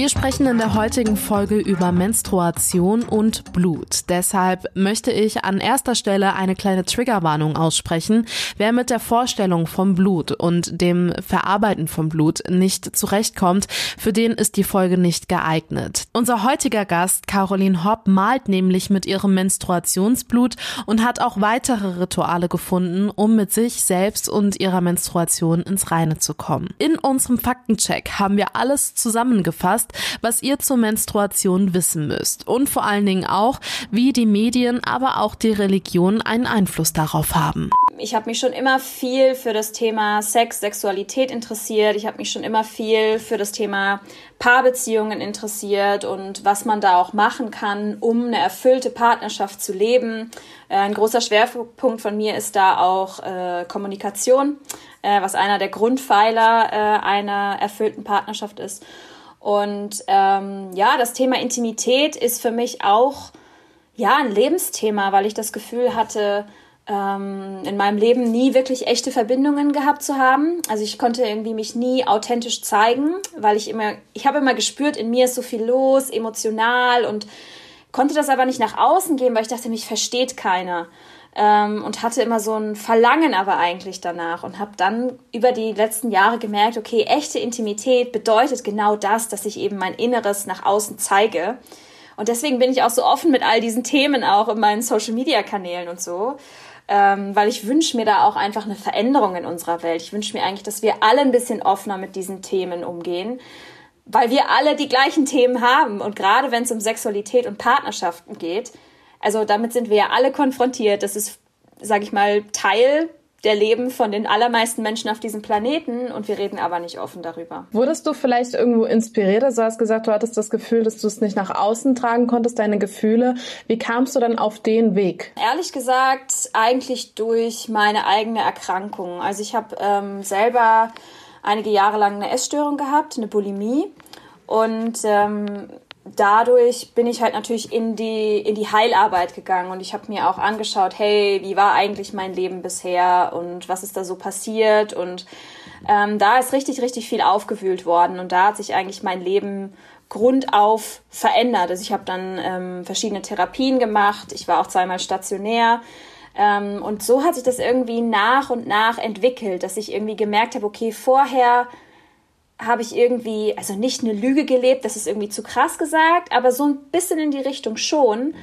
Wir sprechen in der heutigen Folge über Menstruation und Blut. Deshalb möchte ich an erster Stelle eine kleine Triggerwarnung aussprechen. Wer mit der Vorstellung vom Blut und dem Verarbeiten von Blut nicht zurechtkommt, für den ist die Folge nicht geeignet. Unser heutiger Gast, Caroline Hopp, malt nämlich mit ihrem Menstruationsblut und hat auch weitere Rituale gefunden, um mit sich selbst und ihrer Menstruation ins Reine zu kommen. In unserem Faktencheck haben wir alles zusammengefasst, was ihr zur Menstruation wissen müsst und vor allen Dingen auch, wie die Medien, aber auch die Religion einen Einfluss darauf haben. Ich habe mich schon immer viel für das Thema Sex, Sexualität interessiert. Ich habe mich schon immer viel für das Thema Paarbeziehungen interessiert und was man da auch machen kann, um eine erfüllte Partnerschaft zu leben. Äh, ein großer Schwerpunkt von mir ist da auch äh, Kommunikation, äh, was einer der Grundpfeiler äh, einer erfüllten Partnerschaft ist. Und ähm, ja, das Thema Intimität ist für mich auch ja ein Lebensthema, weil ich das Gefühl hatte, ähm, in meinem Leben nie wirklich echte Verbindungen gehabt zu haben. Also ich konnte irgendwie mich nie authentisch zeigen, weil ich immer, ich habe immer gespürt, in mir ist so viel los, emotional und konnte das aber nicht nach außen geben, weil ich dachte, mich versteht keiner ähm, und hatte immer so ein Verlangen aber eigentlich danach und habe dann über die letzten Jahre gemerkt, okay, echte Intimität bedeutet genau das, dass ich eben mein Inneres nach außen zeige. Und deswegen bin ich auch so offen mit all diesen Themen auch in meinen Social-Media-Kanälen und so, ähm, weil ich wünsche mir da auch einfach eine Veränderung in unserer Welt. Ich wünsche mir eigentlich, dass wir alle ein bisschen offener mit diesen Themen umgehen weil wir alle die gleichen Themen haben. Und gerade wenn es um Sexualität und Partnerschaften geht, also damit sind wir ja alle konfrontiert. Das ist, sage ich mal, Teil der Leben von den allermeisten Menschen auf diesem Planeten und wir reden aber nicht offen darüber. Wurdest du vielleicht irgendwo inspiriert? Also du hast gesagt, du hattest das Gefühl, dass du es nicht nach außen tragen konntest, deine Gefühle. Wie kamst du dann auf den Weg? Ehrlich gesagt, eigentlich durch meine eigene Erkrankung. Also ich habe ähm, selber einige Jahre lang eine Essstörung gehabt, eine Bulimie und ähm, dadurch bin ich halt natürlich in die, in die Heilarbeit gegangen und ich habe mir auch angeschaut, hey, wie war eigentlich mein Leben bisher und was ist da so passiert und ähm, da ist richtig, richtig viel aufgewühlt worden und da hat sich eigentlich mein Leben grundauf verändert. Also ich habe dann ähm, verschiedene Therapien gemacht, ich war auch zweimal stationär ähm, und so hat sich das irgendwie nach und nach entwickelt, dass ich irgendwie gemerkt habe, okay, vorher habe ich irgendwie, also nicht eine Lüge gelebt, das ist irgendwie zu krass gesagt, aber so ein bisschen in die Richtung schon.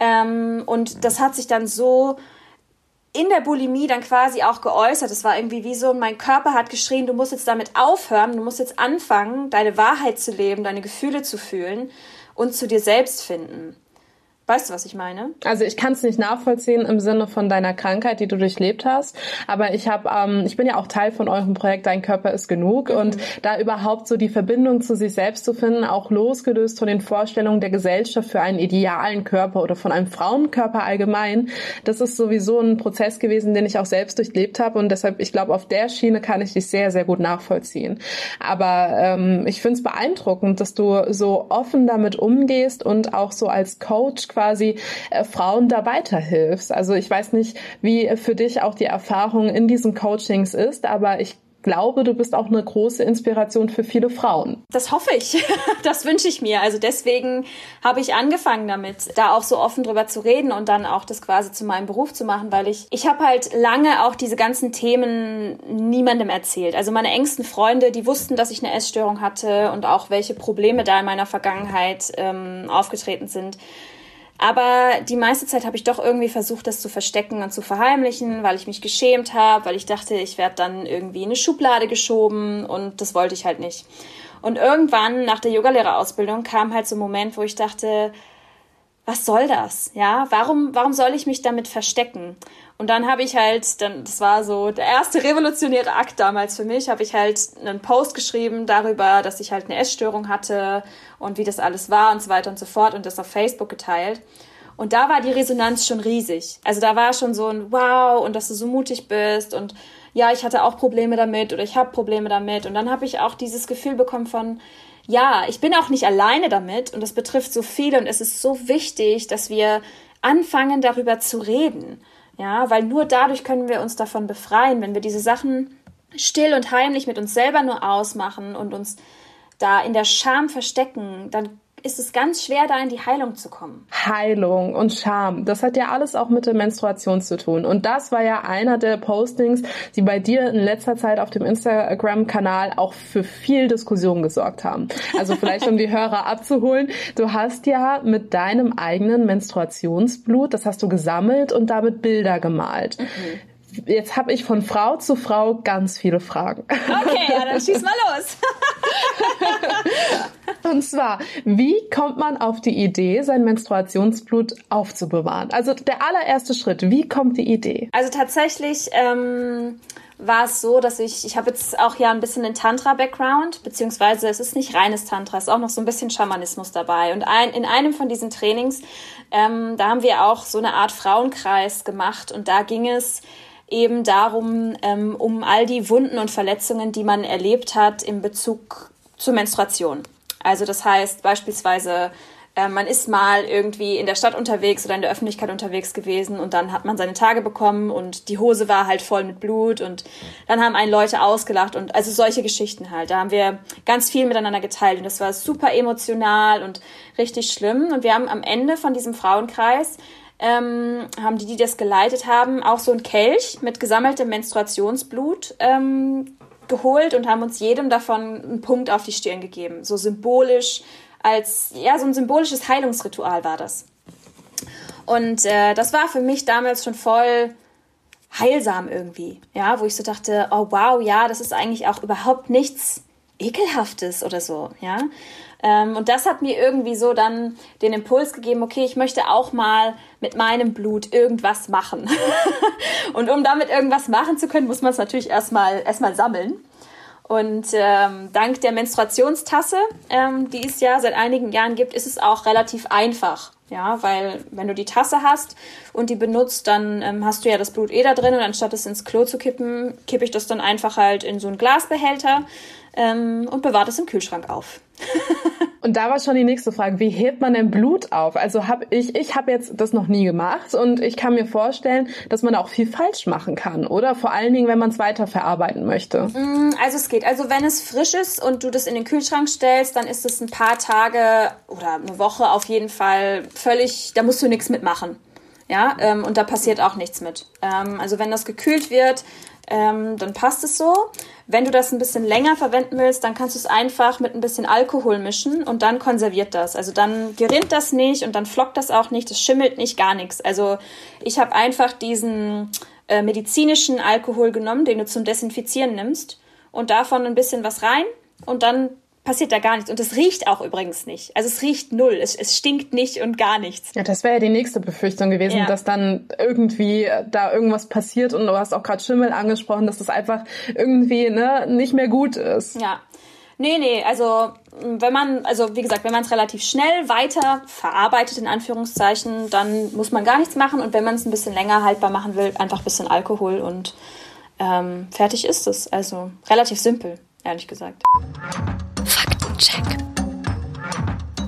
Ähm, und das hat sich dann so in der Bulimie dann quasi auch geäußert. Es war irgendwie wie so, mein Körper hat geschrien, du musst jetzt damit aufhören, du musst jetzt anfangen, deine Wahrheit zu leben, deine Gefühle zu fühlen und zu dir selbst finden. Weißt du, was ich meine? Also ich kann es nicht nachvollziehen im Sinne von deiner Krankheit, die du durchlebt hast. Aber ich habe, ähm, ich bin ja auch Teil von eurem Projekt Dein Körper ist genug mhm. und da überhaupt so die Verbindung zu sich selbst zu finden, auch losgelöst von den Vorstellungen der Gesellschaft für einen idealen Körper oder von einem Frauenkörper allgemein, das ist sowieso ein Prozess gewesen, den ich auch selbst durchlebt habe und deshalb, ich glaube, auf der Schiene kann ich dich sehr, sehr gut nachvollziehen. Aber ähm, ich finde es beeindruckend, dass du so offen damit umgehst und auch so als Coach quasi äh, Frauen da weiterhilfst. Also ich weiß nicht, wie für dich auch die Erfahrung in diesen Coachings ist, aber ich glaube, du bist auch eine große Inspiration für viele Frauen. Das hoffe ich. Das wünsche ich mir. Also deswegen habe ich angefangen damit, da auch so offen drüber zu reden und dann auch das quasi zu meinem Beruf zu machen, weil ich, ich habe halt lange auch diese ganzen Themen niemandem erzählt. Also meine engsten Freunde, die wussten, dass ich eine Essstörung hatte und auch welche Probleme da in meiner Vergangenheit ähm, aufgetreten sind. Aber die meiste Zeit habe ich doch irgendwie versucht, das zu verstecken und zu verheimlichen, weil ich mich geschämt habe, weil ich dachte, ich werde dann irgendwie in eine Schublade geschoben und das wollte ich halt nicht. Und irgendwann nach der Yogalehrerausbildung kam halt so ein Moment, wo ich dachte, was soll das? Ja, warum, warum soll ich mich damit verstecken? Und dann habe ich halt, dann, das war so der erste revolutionäre Akt damals für mich, habe ich halt einen Post geschrieben darüber, dass ich halt eine Essstörung hatte und wie das alles war und so weiter und so fort und das auf Facebook geteilt. Und da war die Resonanz schon riesig. Also da war schon so ein Wow und dass du so mutig bist und ja, ich hatte auch Probleme damit oder ich habe Probleme damit. Und dann habe ich auch dieses Gefühl bekommen von, ja, ich bin auch nicht alleine damit und das betrifft so viele und es ist so wichtig, dass wir anfangen, darüber zu reden. Ja, weil nur dadurch können wir uns davon befreien, wenn wir diese Sachen still und heimlich mit uns selber nur ausmachen und uns da in der Scham verstecken, dann ist es ganz schwer, da in die Heilung zu kommen. Heilung und Scham, das hat ja alles auch mit der Menstruation zu tun. Und das war ja einer der Postings, die bei dir in letzter Zeit auf dem Instagram-Kanal auch für viel Diskussion gesorgt haben. Also vielleicht, um die Hörer abzuholen, du hast ja mit deinem eigenen Menstruationsblut, das hast du gesammelt und damit Bilder gemalt. Mhm jetzt habe ich von Frau zu Frau ganz viele Fragen. Okay, ja, dann schieß mal los. Und zwar, wie kommt man auf die Idee, sein Menstruationsblut aufzubewahren? Also der allererste Schritt, wie kommt die Idee? Also tatsächlich ähm, war es so, dass ich, ich habe jetzt auch ja ein bisschen den Tantra-Background, beziehungsweise es ist nicht reines Tantra, es ist auch noch so ein bisschen Schamanismus dabei. Und ein, in einem von diesen Trainings, ähm, da haben wir auch so eine Art Frauenkreis gemacht und da ging es eben darum, ähm, um all die Wunden und Verletzungen, die man erlebt hat in Bezug zur Menstruation. Also das heißt beispielsweise, äh, man ist mal irgendwie in der Stadt unterwegs oder in der Öffentlichkeit unterwegs gewesen und dann hat man seine Tage bekommen und die Hose war halt voll mit Blut und dann haben einen Leute ausgelacht und also solche Geschichten halt. Da haben wir ganz viel miteinander geteilt und das war super emotional und richtig schlimm. Und wir haben am Ende von diesem Frauenkreis ähm, haben die, die das geleitet haben, auch so ein Kelch mit gesammeltem Menstruationsblut ähm, geholt und haben uns jedem davon einen Punkt auf die Stirn gegeben. So symbolisch, als, ja, so ein symbolisches Heilungsritual war das. Und äh, das war für mich damals schon voll heilsam irgendwie, ja, wo ich so dachte, oh wow, ja, das ist eigentlich auch überhaupt nichts ekelhaftes oder so, ja. Ähm, und das hat mir irgendwie so dann den Impuls gegeben, okay, ich möchte auch mal mit meinem Blut irgendwas machen. und um damit irgendwas machen zu können, muss man es natürlich erstmal erstmal sammeln. Und ähm, dank der Menstruationstasse, ähm, die es ja seit einigen Jahren gibt, ist es auch relativ einfach. Ja, weil wenn du die Tasse hast und die benutzt, dann ähm, hast du ja das Blut eh da drin und anstatt es ins Klo zu kippen, kippe ich das dann einfach halt in so einen Glasbehälter ähm, und bewahre es im Kühlschrank auf. und da war schon die nächste Frage, wie hebt man denn Blut auf? Also habe ich, ich habe jetzt das noch nie gemacht und ich kann mir vorstellen, dass man da auch viel falsch machen kann, oder? Vor allen Dingen, wenn man es weiterverarbeiten möchte. Mm, also es geht. Also wenn es frisch ist und du das in den Kühlschrank stellst, dann ist es ein paar Tage oder eine Woche auf jeden Fall völlig, da musst du nichts mitmachen. Ja, ähm, und da passiert auch nichts mit. Ähm, also wenn das gekühlt wird, ähm, dann passt es so. Wenn du das ein bisschen länger verwenden willst, dann kannst du es einfach mit ein bisschen Alkohol mischen und dann konserviert das. Also dann gerinnt das nicht und dann flockt das auch nicht, das schimmelt nicht, gar nichts. Also ich habe einfach diesen äh, medizinischen Alkohol genommen, den du zum Desinfizieren nimmst und davon ein bisschen was rein und dann passiert da gar nichts. Und es riecht auch übrigens nicht. Also es riecht null. Es, es stinkt nicht und gar nichts. Ja, das wäre ja die nächste Befürchtung gewesen, ja. dass dann irgendwie da irgendwas passiert und du hast auch gerade Schimmel angesprochen, dass das einfach irgendwie ne, nicht mehr gut ist. Ja. Nee, nee, also wenn man, also wie gesagt, wenn man es relativ schnell weiter verarbeitet, in Anführungszeichen, dann muss man gar nichts machen. Und wenn man es ein bisschen länger haltbar machen will, einfach ein bisschen Alkohol und ähm, fertig ist es. Also relativ simpel, ehrlich gesagt. Faktencheck.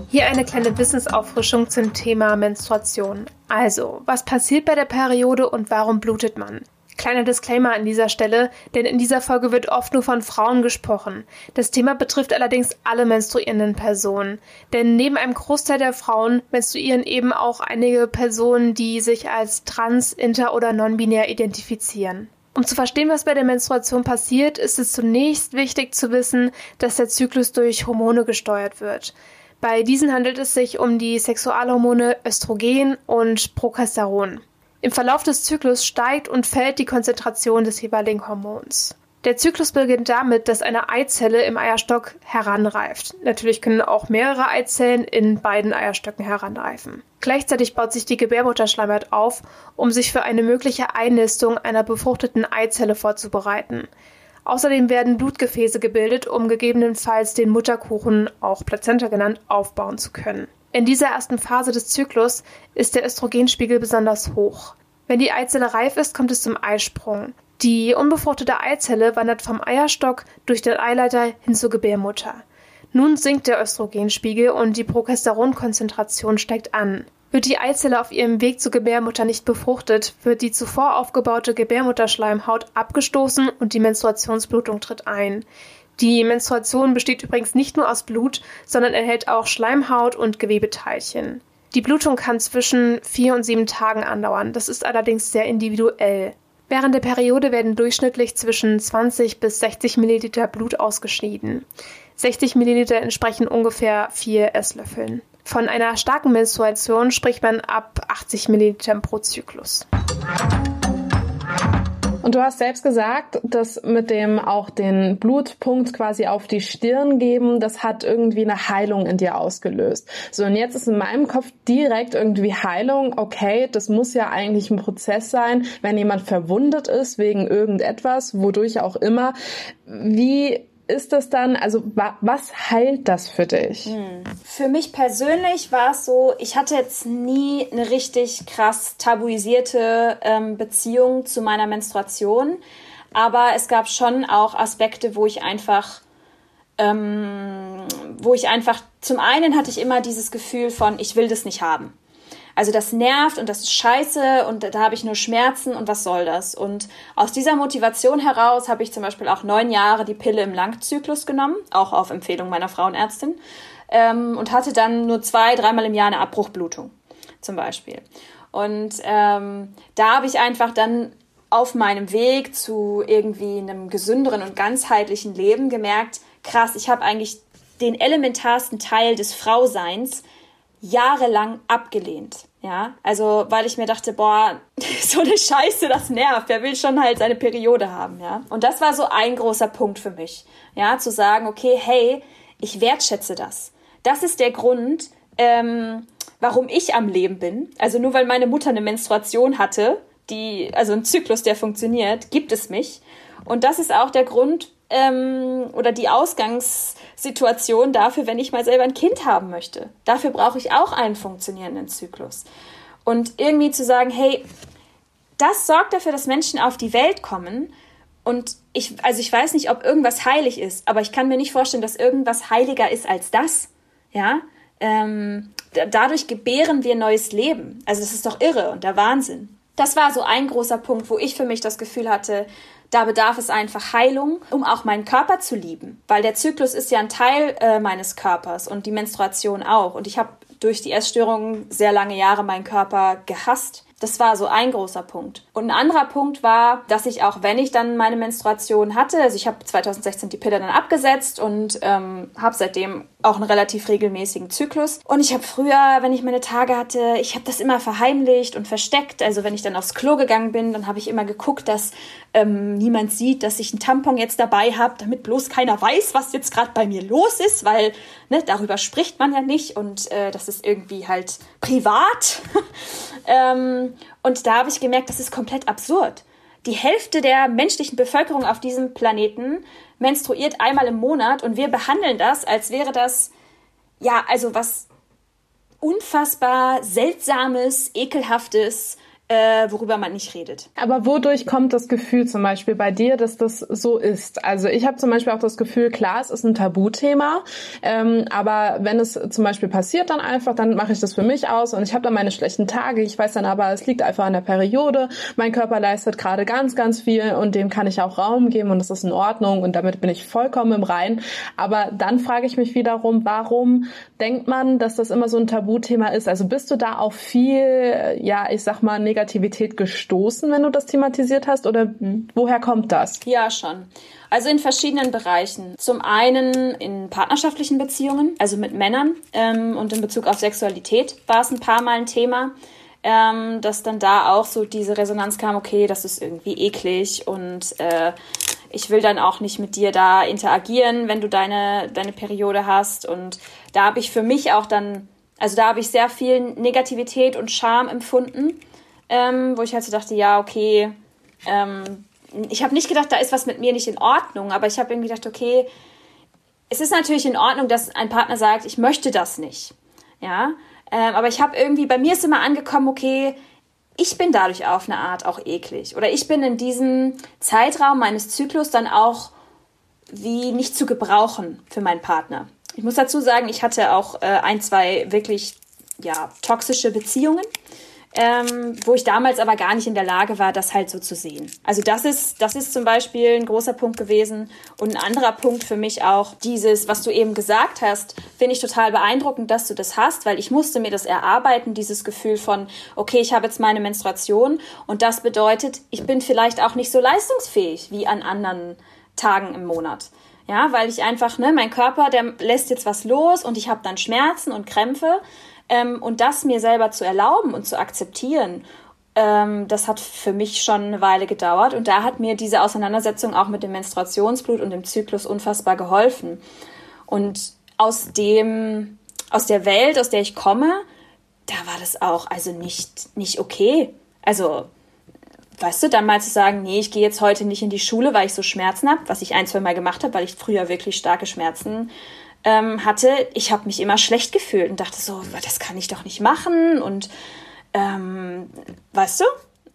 Hier eine kleine Wissensauffrischung zum Thema Menstruation. Also, was passiert bei der Periode und warum blutet man? Kleiner Disclaimer an dieser Stelle, denn in dieser Folge wird oft nur von Frauen gesprochen. Das Thema betrifft allerdings alle menstruierenden Personen. Denn neben einem Großteil der Frauen menstruieren eben auch einige Personen, die sich als trans, inter oder non-binär identifizieren. Um zu verstehen, was bei der Menstruation passiert, ist es zunächst wichtig zu wissen, dass der Zyklus durch Hormone gesteuert wird. Bei diesen handelt es sich um die Sexualhormone Östrogen und Progesteron. Im Verlauf des Zyklus steigt und fällt die Konzentration des jeweiligen Hormons. Der Zyklus beginnt damit, dass eine Eizelle im Eierstock heranreift. Natürlich können auch mehrere Eizellen in beiden Eierstöcken heranreifen. Gleichzeitig baut sich die Gebärmutterschleimhaut auf, um sich für eine mögliche Einnistung einer befruchteten Eizelle vorzubereiten. Außerdem werden Blutgefäße gebildet, um gegebenenfalls den Mutterkuchen, auch Plazenta genannt, aufbauen zu können. In dieser ersten Phase des Zyklus ist der Östrogenspiegel besonders hoch. Wenn die Eizelle reif ist, kommt es zum Eisprung. Die unbefruchtete Eizelle wandert vom Eierstock durch den Eileiter hin zur Gebärmutter. Nun sinkt der Östrogenspiegel und die Progesteronkonzentration steigt an. Wird die Eizelle auf ihrem Weg zur Gebärmutter nicht befruchtet, wird die zuvor aufgebaute Gebärmutterschleimhaut abgestoßen und die Menstruationsblutung tritt ein. Die Menstruation besteht übrigens nicht nur aus Blut, sondern enthält auch Schleimhaut und Gewebeteilchen. Die Blutung kann zwischen vier und sieben Tagen andauern. Das ist allerdings sehr individuell. Während der Periode werden durchschnittlich zwischen 20 bis 60 Milliliter Blut ausgeschieden. 60 Milliliter entsprechen ungefähr vier Esslöffeln. Von einer starken Menstruation spricht man ab 80 Millilitern pro Zyklus. Und du hast selbst gesagt, dass mit dem auch den Blutpunkt quasi auf die Stirn geben, das hat irgendwie eine Heilung in dir ausgelöst. So, und jetzt ist in meinem Kopf direkt irgendwie Heilung. Okay, das muss ja eigentlich ein Prozess sein, wenn jemand verwundet ist wegen irgendetwas, wodurch auch immer. Wie ist das dann, also wa was heilt das für dich? Hm. Für mich persönlich war es so, ich hatte jetzt nie eine richtig krass tabuisierte ähm, Beziehung zu meiner Menstruation, aber es gab schon auch Aspekte, wo ich einfach, ähm, wo ich einfach, zum einen hatte ich immer dieses Gefühl von, ich will das nicht haben. Also das nervt und das ist scheiße und da habe ich nur Schmerzen und was soll das? Und aus dieser Motivation heraus habe ich zum Beispiel auch neun Jahre die Pille im Langzyklus genommen, auch auf Empfehlung meiner Frauenärztin, ähm, und hatte dann nur zwei, dreimal im Jahr eine Abbruchblutung zum Beispiel. Und ähm, da habe ich einfach dann auf meinem Weg zu irgendwie einem gesünderen und ganzheitlichen Leben gemerkt, krass, ich habe eigentlich den elementarsten Teil des Frauseins jahrelang abgelehnt. Ja, also weil ich mir dachte, boah, so eine Scheiße, das nervt. Wer will schon halt seine Periode haben, ja? Und das war so ein großer Punkt für mich, ja, zu sagen, okay, hey, ich wertschätze das. Das ist der Grund, ähm, warum ich am Leben bin. Also nur weil meine Mutter eine Menstruation hatte, die, also ein Zyklus, der funktioniert, gibt es mich. Und das ist auch der Grund, ähm, oder die Ausgangssituation dafür, wenn ich mal selber ein Kind haben möchte. Dafür brauche ich auch einen funktionierenden Zyklus. Und irgendwie zu sagen, hey, das sorgt dafür, dass Menschen auf die Welt kommen. Und ich, also ich weiß nicht, ob irgendwas heilig ist, aber ich kann mir nicht vorstellen, dass irgendwas heiliger ist als das. Ja, ähm, dadurch gebären wir neues Leben. Also das ist doch irre und der Wahnsinn. Das war so ein großer Punkt, wo ich für mich das Gefühl hatte, da bedarf es einfach Heilung, um auch meinen Körper zu lieben. Weil der Zyklus ist ja ein Teil äh, meines Körpers und die Menstruation auch. Und ich habe durch die Essstörungen sehr lange Jahre meinen Körper gehasst. Das war so ein großer Punkt. Und ein anderer Punkt war, dass ich auch, wenn ich dann meine Menstruation hatte, also ich habe 2016 die Pille dann abgesetzt und ähm, habe seitdem auch einen relativ regelmäßigen Zyklus. Und ich habe früher, wenn ich meine Tage hatte, ich habe das immer verheimlicht und versteckt. Also wenn ich dann aufs Klo gegangen bin, dann habe ich immer geguckt, dass ähm, niemand sieht, dass ich einen Tampon jetzt dabei habe, damit bloß keiner weiß, was jetzt gerade bei mir los ist, weil ne, darüber spricht man ja nicht und äh, das ist irgendwie halt privat. ähm, und da habe ich gemerkt, das ist komplett absurd. Die Hälfte der menschlichen Bevölkerung auf diesem Planeten menstruiert einmal im Monat und wir behandeln das, als wäre das, ja, also was unfassbar seltsames, ekelhaftes, äh, worüber man nicht redet. Aber wodurch kommt das Gefühl zum Beispiel bei dir, dass das so ist? Also ich habe zum Beispiel auch das Gefühl, klar, es ist ein Tabuthema, ähm, aber wenn es zum Beispiel passiert dann einfach, dann mache ich das für mich aus und ich habe dann meine schlechten Tage. Ich weiß dann aber, es liegt einfach an der Periode. Mein Körper leistet gerade ganz, ganz viel und dem kann ich auch Raum geben und das ist in Ordnung und damit bin ich vollkommen im Rein. Aber dann frage ich mich wiederum, warum denkt man, dass das immer so ein Tabuthema ist? Also bist du da auch viel, ja, ich sag mal, negativ Negativität gestoßen, wenn du das thematisiert hast? Oder woher kommt das? Ja, schon. Also in verschiedenen Bereichen. Zum einen in partnerschaftlichen Beziehungen, also mit Männern ähm, und in Bezug auf Sexualität war es ein paar Mal ein Thema. ähm, dass dann da auch so diese Resonanz kam, okay, das ist irgendwie eklig und äh, ich will dann auch nicht mit dir da interagieren, wenn du deine, deine Periode hast. Und da habe ich für mich auch dann, also da habe ich sehr viel Negativität und Scham empfunden, ähm, wo ich halt so dachte, ja, okay, ähm, ich habe nicht gedacht, da ist was mit mir nicht in Ordnung, aber ich habe irgendwie gedacht, okay, es ist natürlich in Ordnung, dass ein Partner sagt, ich möchte das nicht. Ja, ähm, aber ich habe irgendwie, bei mir ist immer angekommen, okay, ich bin dadurch auf eine Art auch eklig. Oder ich bin in diesem Zeitraum meines Zyklus dann auch wie nicht zu gebrauchen für meinen Partner. Ich muss dazu sagen, ich hatte auch äh, ein, zwei wirklich ja, toxische Beziehungen ähm, wo ich damals aber gar nicht in der Lage war, das halt so zu sehen. Also das ist, das ist zum Beispiel ein großer Punkt gewesen. Und ein anderer Punkt für mich auch, dieses, was du eben gesagt hast, finde ich total beeindruckend, dass du das hast, weil ich musste mir das erarbeiten, dieses Gefühl von, okay, ich habe jetzt meine Menstruation und das bedeutet, ich bin vielleicht auch nicht so leistungsfähig wie an anderen Tagen im Monat. Ja, weil ich einfach, ne, mein Körper, der lässt jetzt was los und ich habe dann Schmerzen und Krämpfe. Ähm, und das mir selber zu erlauben und zu akzeptieren, ähm, das hat für mich schon eine Weile gedauert. Und da hat mir diese Auseinandersetzung auch mit dem Menstruationsblut und dem Zyklus unfassbar geholfen. Und aus dem, aus der Welt, aus der ich komme, da war das auch also nicht, nicht okay. Also, weißt du, dann mal zu sagen, nee, ich gehe jetzt heute nicht in die Schule, weil ich so Schmerzen habe, was ich ein, zwei Mal gemacht habe, weil ich früher wirklich starke Schmerzen ähm, hatte, ich habe mich immer schlecht gefühlt und dachte so, das kann ich doch nicht machen und ähm, weißt du?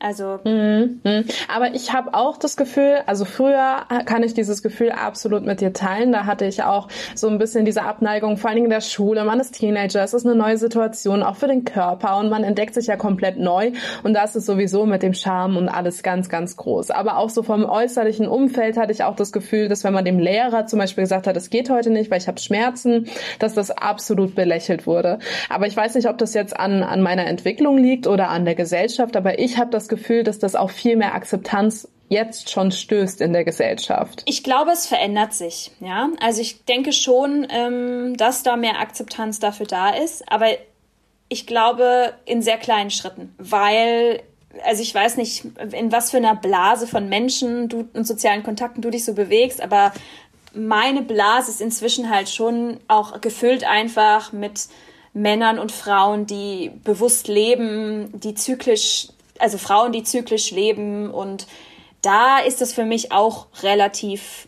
Also. Mhm, mhm. Aber ich habe auch das Gefühl, also früher kann ich dieses Gefühl absolut mit dir teilen. Da hatte ich auch so ein bisschen diese Abneigung, vor allen Dingen in der Schule. Man ist Teenager, es ist eine neue Situation, auch für den Körper und man entdeckt sich ja komplett neu. Und das ist sowieso mit dem Charme und alles ganz, ganz groß. Aber auch so vom äußerlichen Umfeld hatte ich auch das Gefühl, dass wenn man dem Lehrer zum Beispiel gesagt hat, es geht heute nicht, weil ich habe Schmerzen, dass das absolut belächelt wurde. Aber ich weiß nicht, ob das jetzt an, an meiner Entwicklung liegt oder an der Gesellschaft, aber ich habe das Gefühl, dass das auch viel mehr Akzeptanz jetzt schon stößt in der Gesellschaft? Ich glaube, es verändert sich. Ja, also ich denke schon, ähm, dass da mehr Akzeptanz dafür da ist, aber ich glaube in sehr kleinen Schritten, weil also ich weiß nicht, in was für einer Blase von Menschen du und sozialen Kontakten du dich so bewegst, aber meine Blase ist inzwischen halt schon auch gefüllt einfach mit Männern und Frauen, die bewusst leben, die zyklisch also Frauen, die zyklisch leben und da ist es für mich auch relativ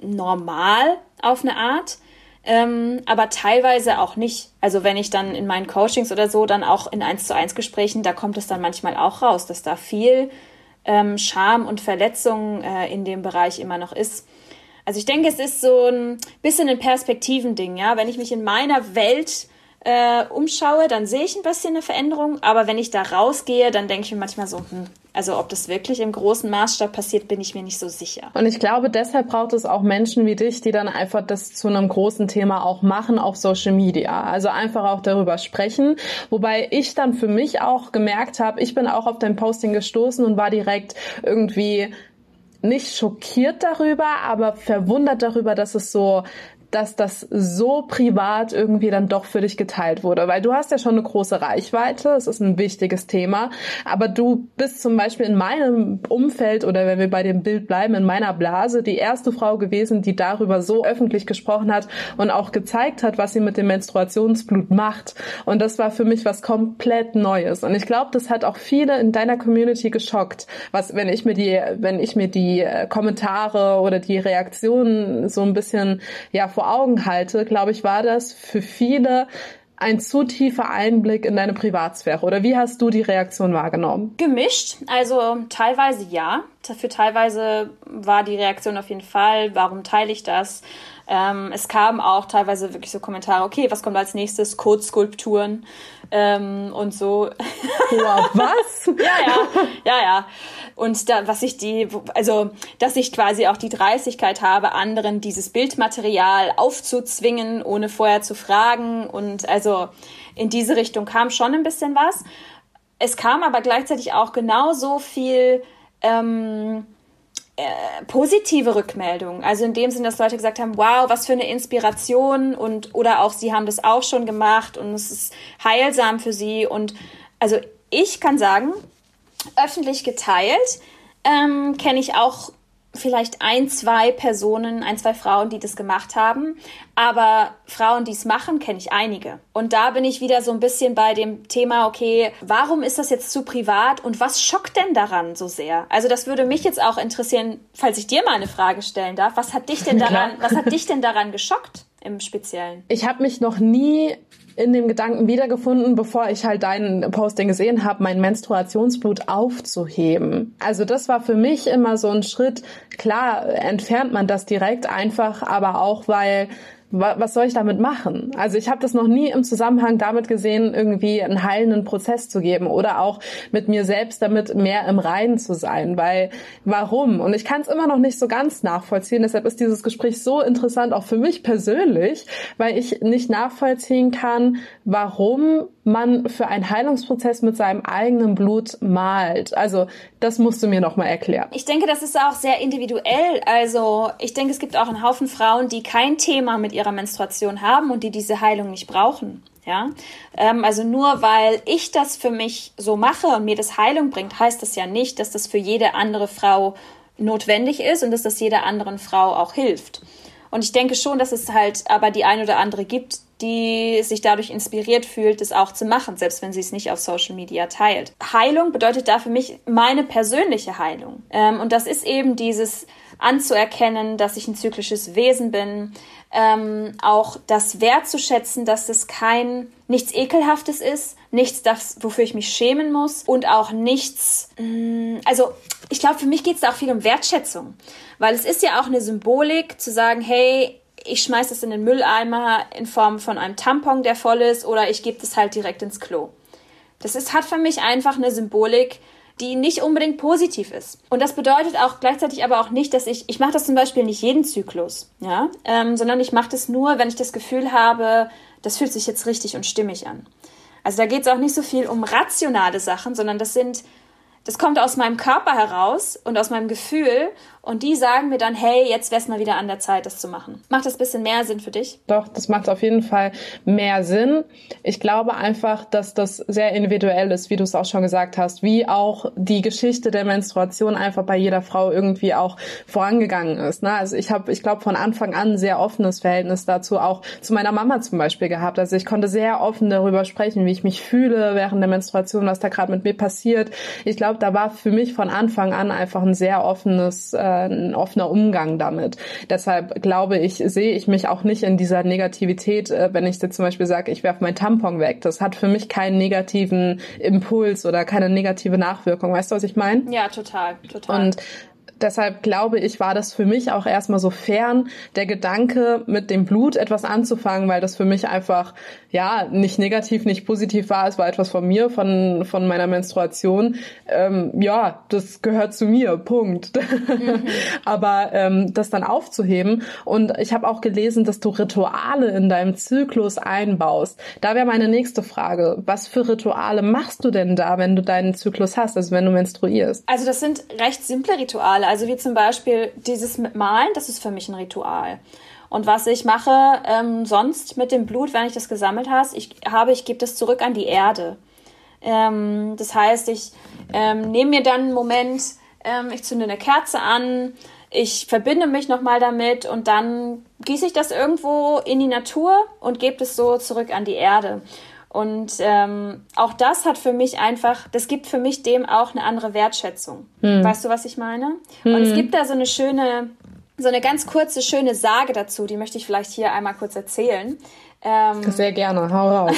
normal auf eine Art, ähm, aber teilweise auch nicht. Also wenn ich dann in meinen Coachings oder so, dann auch in eins zu eins Gesprächen, da kommt es dann manchmal auch raus, dass da viel ähm, Scham und Verletzung äh, in dem Bereich immer noch ist. Also ich denke, es ist so ein bisschen ein Perspektivending, ja. Wenn ich mich in meiner Welt äh, umschaue, dann sehe ich ein bisschen eine Veränderung. Aber wenn ich da rausgehe, dann denke ich mir manchmal so, hm, also ob das wirklich im großen Maßstab passiert, bin ich mir nicht so sicher. Und ich glaube, deshalb braucht es auch Menschen wie dich, die dann einfach das zu einem großen Thema auch machen auf Social Media. Also einfach auch darüber sprechen. Wobei ich dann für mich auch gemerkt habe, ich bin auch auf dein Posting gestoßen und war direkt irgendwie nicht schockiert darüber, aber verwundert darüber, dass es so dass das so privat irgendwie dann doch für dich geteilt wurde? Weil du hast ja schon eine große Reichweite, es ist ein wichtiges Thema, aber du bist zum Beispiel in meinem Umfeld oder wenn wir bei dem Bild bleiben, in meiner Blase, die erste Frau gewesen, die darüber so öffentlich gesprochen hat und auch gezeigt hat, was sie mit dem Menstruationsblut macht. Und das war für mich was komplett Neues. Und ich glaube, das hat auch viele in deiner Community geschockt, was, wenn ich mir die, wenn ich mir die äh, Kommentare oder die Reaktionen so ein bisschen, ja, vor Augen halte, glaube ich, war das für viele ein zu tiefer Einblick in deine Privatsphäre? Oder wie hast du die Reaktion wahrgenommen? Gemischt. Also teilweise ja. Für teilweise war die Reaktion auf jeden Fall, warum teile ich das? Ähm, es kamen auch teilweise wirklich so Kommentare, okay, was kommt als nächstes? Code-Skulpturen ähm, und so. Wow, was? ja, ja, ja, ja. Und da, was ich die, also, dass ich quasi auch die Dreistigkeit habe, anderen dieses Bildmaterial aufzuzwingen, ohne vorher zu fragen. Und also in diese Richtung kam schon ein bisschen was. Es kam aber gleichzeitig auch genauso viel ähm, äh, positive Rückmeldungen. Also in dem Sinn, dass Leute gesagt haben, wow, was für eine Inspiration und oder auch sie haben das auch schon gemacht und es ist heilsam für sie und also ich kann sagen, öffentlich geteilt ähm, kenne ich auch vielleicht ein, zwei Personen, ein, zwei Frauen, die das gemacht haben. Aber Frauen, die es machen, kenne ich einige. Und da bin ich wieder so ein bisschen bei dem Thema, okay, warum ist das jetzt zu privat und was schockt denn daran so sehr? Also das würde mich jetzt auch interessieren, falls ich dir mal eine Frage stellen darf. Was hat dich denn daran, was hat dich denn daran geschockt? im Speziellen? Ich habe mich noch nie in dem Gedanken wiedergefunden, bevor ich halt deinen Posting gesehen habe, mein Menstruationsblut aufzuheben. Also das war für mich immer so ein Schritt. Klar entfernt man das direkt einfach, aber auch weil was soll ich damit machen? Also ich habe das noch nie im Zusammenhang damit gesehen, irgendwie einen heilenden Prozess zu geben oder auch mit mir selbst damit mehr im Reinen zu sein. Weil warum? Und ich kann es immer noch nicht so ganz nachvollziehen. Deshalb ist dieses Gespräch so interessant, auch für mich persönlich, weil ich nicht nachvollziehen kann, warum man für einen Heilungsprozess mit seinem eigenen Blut malt. Also das musst du mir noch mal erklären. Ich denke, das ist auch sehr individuell. Also ich denke, es gibt auch einen Haufen Frauen, die kein Thema mit ihrer Menstruation haben und die diese Heilung nicht brauchen. Ja, ähm, also nur weil ich das für mich so mache und mir das Heilung bringt, heißt das ja nicht, dass das für jede andere Frau notwendig ist und dass das jeder anderen Frau auch hilft. Und ich denke schon, dass es halt aber die ein oder andere gibt, die sich dadurch inspiriert fühlt, es auch zu machen, selbst wenn sie es nicht auf Social Media teilt. Heilung bedeutet da für mich meine persönliche Heilung. Ähm, und das ist eben dieses anzuerkennen, dass ich ein zyklisches Wesen bin, ähm, auch das wertzuschätzen, dass es kein nichts ekelhaftes ist, nichts, das, wofür ich mich schämen muss und auch nichts. Mh, mm, also ich glaube, für mich geht es da auch viel um Wertschätzung, weil es ist ja auch eine Symbolik zu sagen, hey, ich schmeiße es in den Mülleimer in Form von einem Tampon, der voll ist, oder ich gebe es halt direkt ins Klo. Das ist, hat für mich einfach eine Symbolik, die nicht unbedingt positiv ist. Und das bedeutet auch gleichzeitig aber auch nicht, dass ich, ich mache das zum Beispiel nicht jeden Zyklus, ja, ähm, sondern ich mache das nur, wenn ich das Gefühl habe, das fühlt sich jetzt richtig und stimmig an. Also da geht es auch nicht so viel um rationale Sachen, sondern das sind das kommt aus meinem Körper heraus und aus meinem Gefühl und die sagen mir dann, hey, jetzt wäre es mal wieder an der Zeit, das zu machen. Macht das ein bisschen mehr Sinn für dich? Doch, das macht auf jeden Fall mehr Sinn. Ich glaube einfach, dass das sehr individuell ist, wie du es auch schon gesagt hast, wie auch die Geschichte der Menstruation einfach bei jeder Frau irgendwie auch vorangegangen ist. Ne? Also ich habe, ich glaube, von Anfang an sehr offenes Verhältnis dazu, auch zu meiner Mama zum Beispiel gehabt. Also ich konnte sehr offen darüber sprechen, wie ich mich fühle während der Menstruation, was da gerade mit mir passiert. Ich glaube, da war für mich von Anfang an einfach ein sehr offenes äh, ein offener Umgang damit. Deshalb glaube ich, sehe ich mich auch nicht in dieser Negativität, äh, wenn ich jetzt zum Beispiel sage, ich werfe mein Tampon weg. Das hat für mich keinen negativen Impuls oder keine negative Nachwirkung. Weißt du, was ich meine? Ja, total, total. Und deshalb glaube ich, war das für mich auch erstmal so fern, der Gedanke, mit dem Blut etwas anzufangen, weil das für mich einfach, ja, nicht negativ, nicht positiv war. Es war etwas von mir, von, von meiner Menstruation. Ähm, ja, das gehört zu mir, Punkt. Mhm. Aber ähm, das dann aufzuheben. Und ich habe auch gelesen, dass du Rituale in deinem Zyklus einbaust. Da wäre meine nächste Frage. Was für Rituale machst du denn da, wenn du deinen Zyklus hast, also wenn du menstruierst? Also das sind recht simple Rituale. Also wie zum Beispiel dieses Malen, das ist für mich ein Ritual. Und was ich mache ähm, sonst mit dem Blut, wenn ich das gesammelt habe, ich, habe, ich gebe das zurück an die Erde. Ähm, das heißt, ich ähm, nehme mir dann einen Moment, ähm, ich zünde eine Kerze an, ich verbinde mich nochmal damit und dann gieße ich das irgendwo in die Natur und gebe es so zurück an die Erde. Und ähm, auch das hat für mich einfach, das gibt für mich dem auch eine andere Wertschätzung. Hm. Weißt du, was ich meine? Hm. Und es gibt da so eine schöne, so eine ganz kurze, schöne Sage dazu, die möchte ich vielleicht hier einmal kurz erzählen. Ähm, Sehr gerne, hau raus.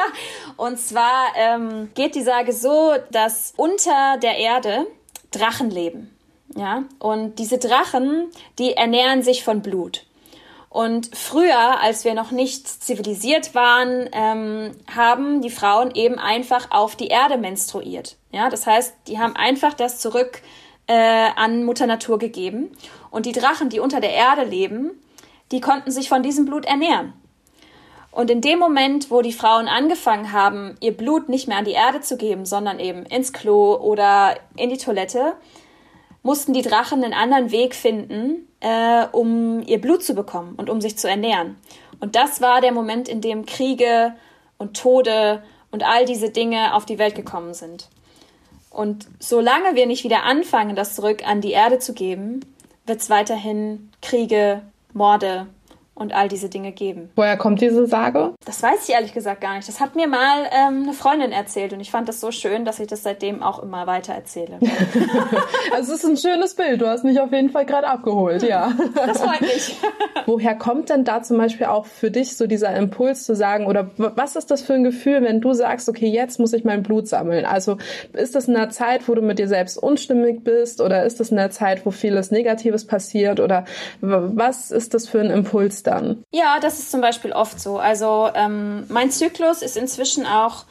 und zwar ähm, geht die Sage so, dass unter der Erde Drachen leben. Ja, und diese Drachen, die ernähren sich von Blut. Und früher, als wir noch nicht zivilisiert waren, ähm, haben die Frauen eben einfach auf die Erde menstruiert. Ja, das heißt, die haben einfach das zurück äh, an Mutter Natur gegeben. Und die Drachen, die unter der Erde leben, die konnten sich von diesem Blut ernähren. Und in dem Moment, wo die Frauen angefangen haben, ihr Blut nicht mehr an die Erde zu geben, sondern eben ins Klo oder in die Toilette, mussten die Drachen einen anderen Weg finden, äh, um ihr Blut zu bekommen und um sich zu ernähren. Und das war der Moment, in dem Kriege und Tode und all diese Dinge auf die Welt gekommen sind. Und solange wir nicht wieder anfangen, das zurück an die Erde zu geben, wird es weiterhin Kriege, Morde, und all diese Dinge geben. Woher kommt diese Sage? Das weiß ich ehrlich gesagt gar nicht. Das hat mir mal ähm, eine Freundin erzählt und ich fand das so schön, dass ich das seitdem auch immer weiter erzähle. also es ist ein schönes Bild. Du hast mich auf jeden Fall gerade abgeholt, ja. Das freut mich. Woher kommt denn da zum Beispiel auch für dich so dieser Impuls zu sagen oder was ist das für ein Gefühl, wenn du sagst, okay, jetzt muss ich mein Blut sammeln? Also ist das in einer Zeit, wo du mit dir selbst unstimmig bist oder ist das in einer Zeit, wo vieles Negatives passiert oder was ist das für ein Impuls dann? Ja, das ist zum Beispiel oft so. Also ähm, mein Zyklus ist inzwischen auch,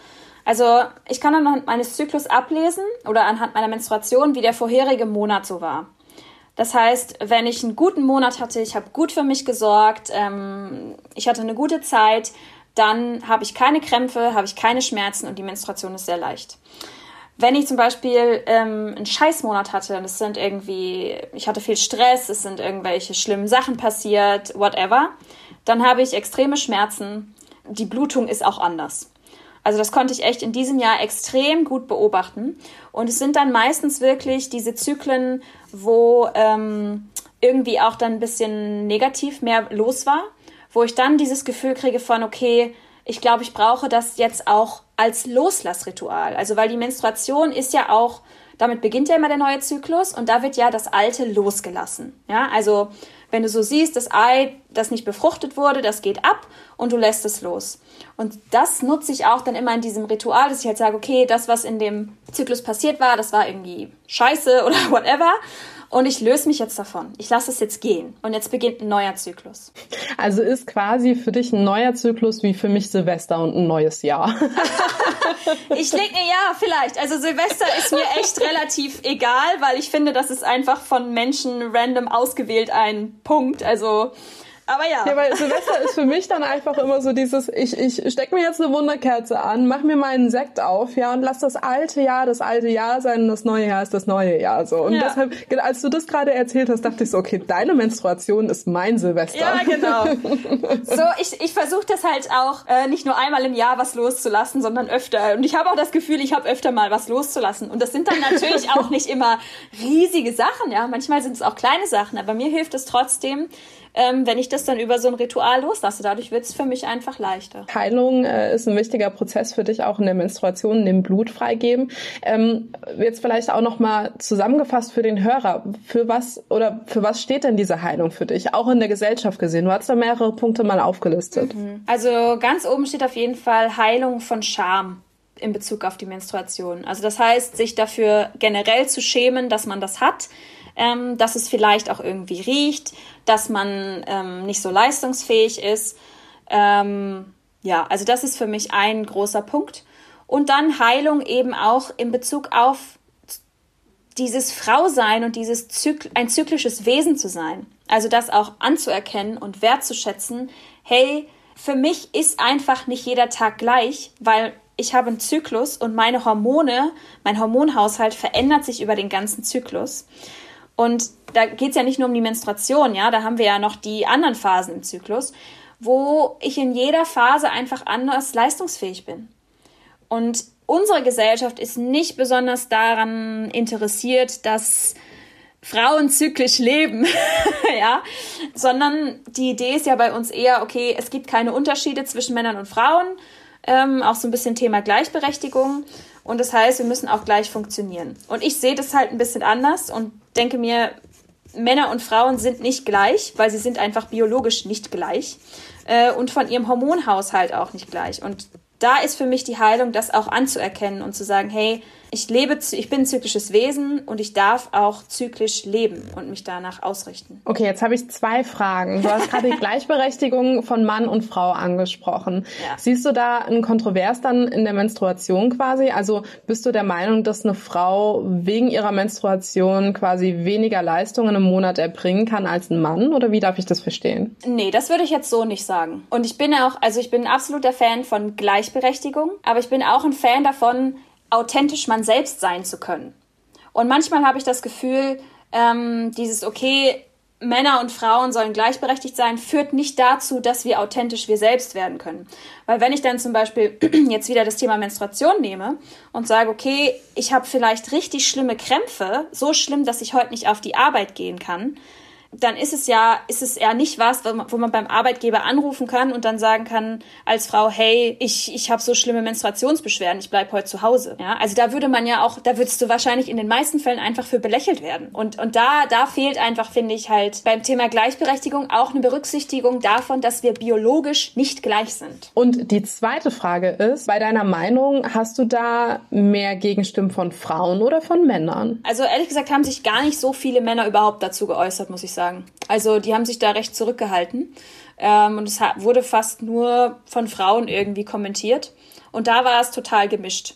also ich kann anhand meines Zyklus ablesen oder anhand meiner Menstruation, wie der vorherige Monat so war. Das heißt, wenn ich einen guten Monat hatte, ich habe gut für mich gesorgt, ähm, ich hatte eine gute Zeit, dann habe ich keine Krämpfe, habe ich keine Schmerzen und die Menstruation ist sehr leicht. Wenn ich zum Beispiel ähm, einen Scheißmonat hatte und es sind irgendwie, ich hatte viel Stress, es sind irgendwelche schlimmen Sachen passiert, whatever, dann habe ich extreme Schmerzen. Die Blutung ist auch anders. Also das konnte ich echt in diesem Jahr extrem gut beobachten. Und es sind dann meistens wirklich diese Zyklen, wo ähm, irgendwie auch dann ein bisschen negativ mehr los war, wo ich dann dieses Gefühl kriege von, okay, ich glaube, ich brauche das jetzt auch als Loslassritual. Also weil die Menstruation ist ja auch, damit beginnt ja immer der neue Zyklus und da wird ja das Alte losgelassen. Ja, also wenn du so siehst, das Ei, das nicht befruchtet wurde, das geht ab und du lässt es los. Und das nutze ich auch dann immer in diesem Ritual, dass ich halt sage, okay, das, was in dem Zyklus passiert war, das war irgendwie scheiße oder whatever und ich löse mich jetzt davon. Ich lasse es jetzt gehen. Und jetzt beginnt ein neuer Zyklus. Also ist quasi für dich ein neuer Zyklus wie für mich Silvester und ein neues Jahr. ich denke, ja, vielleicht. Also Silvester ist mir echt relativ egal, weil ich finde, das ist einfach von Menschen random ausgewählt ein Punkt. Also aber ja. Ja, weil Silvester ist für mich dann einfach immer so dieses, ich, ich steck mir jetzt eine Wunderkerze an, mach mir meinen Sekt auf, ja, und lass das alte Jahr das alte Jahr sein und das neue Jahr ist das neue Jahr, so. Und ja. deshalb, als du das gerade erzählt hast, dachte ich so, okay, deine Menstruation ist mein Silvester. Ja, genau. so, ich, ich versuche das halt auch, äh, nicht nur einmal im Jahr was loszulassen, sondern öfter. Und ich habe auch das Gefühl, ich habe öfter mal was loszulassen. Und das sind dann natürlich auch nicht immer riesige Sachen, ja. Manchmal sind es auch kleine Sachen, aber mir hilft es trotzdem, ähm, wenn ich das dann über so ein Ritual loslasse. Dadurch wird es für mich einfach leichter. Heilung äh, ist ein wichtiger Prozess für dich auch in der Menstruation, in dem Blut freigeben. Ähm, jetzt vielleicht auch noch mal zusammengefasst für den Hörer. Für was oder für was steht denn diese Heilung für dich? Auch in der Gesellschaft gesehen. Du hast da mehrere Punkte mal aufgelistet. Mhm. Also ganz oben steht auf jeden Fall Heilung von Scham in Bezug auf die Menstruation. Also das heißt, sich dafür generell zu schämen, dass man das hat, ähm, dass es vielleicht auch irgendwie riecht, dass man ähm, nicht so leistungsfähig ist. Ähm, ja, also das ist für mich ein großer Punkt. Und dann Heilung eben auch in Bezug auf dieses Frausein und dieses Zyk ein zyklisches Wesen zu sein. Also das auch anzuerkennen und wertzuschätzen. Hey, für mich ist einfach nicht jeder Tag gleich, weil ich habe einen Zyklus und meine Hormone, mein Hormonhaushalt verändert sich über den ganzen Zyklus. Und da geht es ja nicht nur um die Menstruation, ja, da haben wir ja noch die anderen Phasen im Zyklus, wo ich in jeder Phase einfach anders leistungsfähig bin. Und unsere Gesellschaft ist nicht besonders daran interessiert, dass Frauen zyklisch leben, ja, sondern die Idee ist ja bei uns eher, okay, es gibt keine Unterschiede zwischen Männern und Frauen, ähm, auch so ein bisschen Thema Gleichberechtigung. Und das heißt, wir müssen auch gleich funktionieren. Und ich sehe das halt ein bisschen anders und denke mir, Männer und Frauen sind nicht gleich, weil sie sind einfach biologisch nicht gleich äh, und von ihrem Hormonhaushalt auch nicht gleich. Und da ist für mich die Heilung, das auch anzuerkennen und zu sagen, hey, ich lebe, ich bin ein zyklisches Wesen und ich darf auch zyklisch leben und mich danach ausrichten. Okay, jetzt habe ich zwei Fragen. Du hast gerade die Gleichberechtigung von Mann und Frau angesprochen. Ja. Siehst du da ein Kontrovers dann in der Menstruation quasi? Also bist du der Meinung, dass eine Frau wegen ihrer Menstruation quasi weniger Leistungen im Monat erbringen kann als ein Mann? Oder wie darf ich das verstehen? Nee, das würde ich jetzt so nicht sagen. Und ich bin auch, also ich bin ein absoluter Fan von Gleichberechtigung, aber ich bin auch ein Fan davon, authentisch man selbst sein zu können. Und manchmal habe ich das Gefühl, ähm, dieses, okay, Männer und Frauen sollen gleichberechtigt sein, führt nicht dazu, dass wir authentisch wir selbst werden können. Weil wenn ich dann zum Beispiel jetzt wieder das Thema Menstruation nehme und sage, okay, ich habe vielleicht richtig schlimme Krämpfe, so schlimm, dass ich heute nicht auf die Arbeit gehen kann, dann ist es ja, ist es eher nicht was, wo man beim Arbeitgeber anrufen kann und dann sagen kann als Frau, hey, ich, ich habe so schlimme Menstruationsbeschwerden, ich bleib heute zu Hause. Ja, also da würde man ja auch, da würdest du wahrscheinlich in den meisten Fällen einfach für belächelt werden. Und, und da, da fehlt einfach, finde ich, halt beim Thema Gleichberechtigung auch eine Berücksichtigung davon, dass wir biologisch nicht gleich sind. Und die zweite Frage ist, bei deiner Meinung, hast du da mehr Gegenstimmen von Frauen oder von Männern? Also ehrlich gesagt haben sich gar nicht so viele Männer überhaupt dazu geäußert, muss ich sagen sagen. Also die haben sich da recht zurückgehalten. Ähm, und es wurde fast nur von Frauen irgendwie kommentiert. Und da war es total gemischt.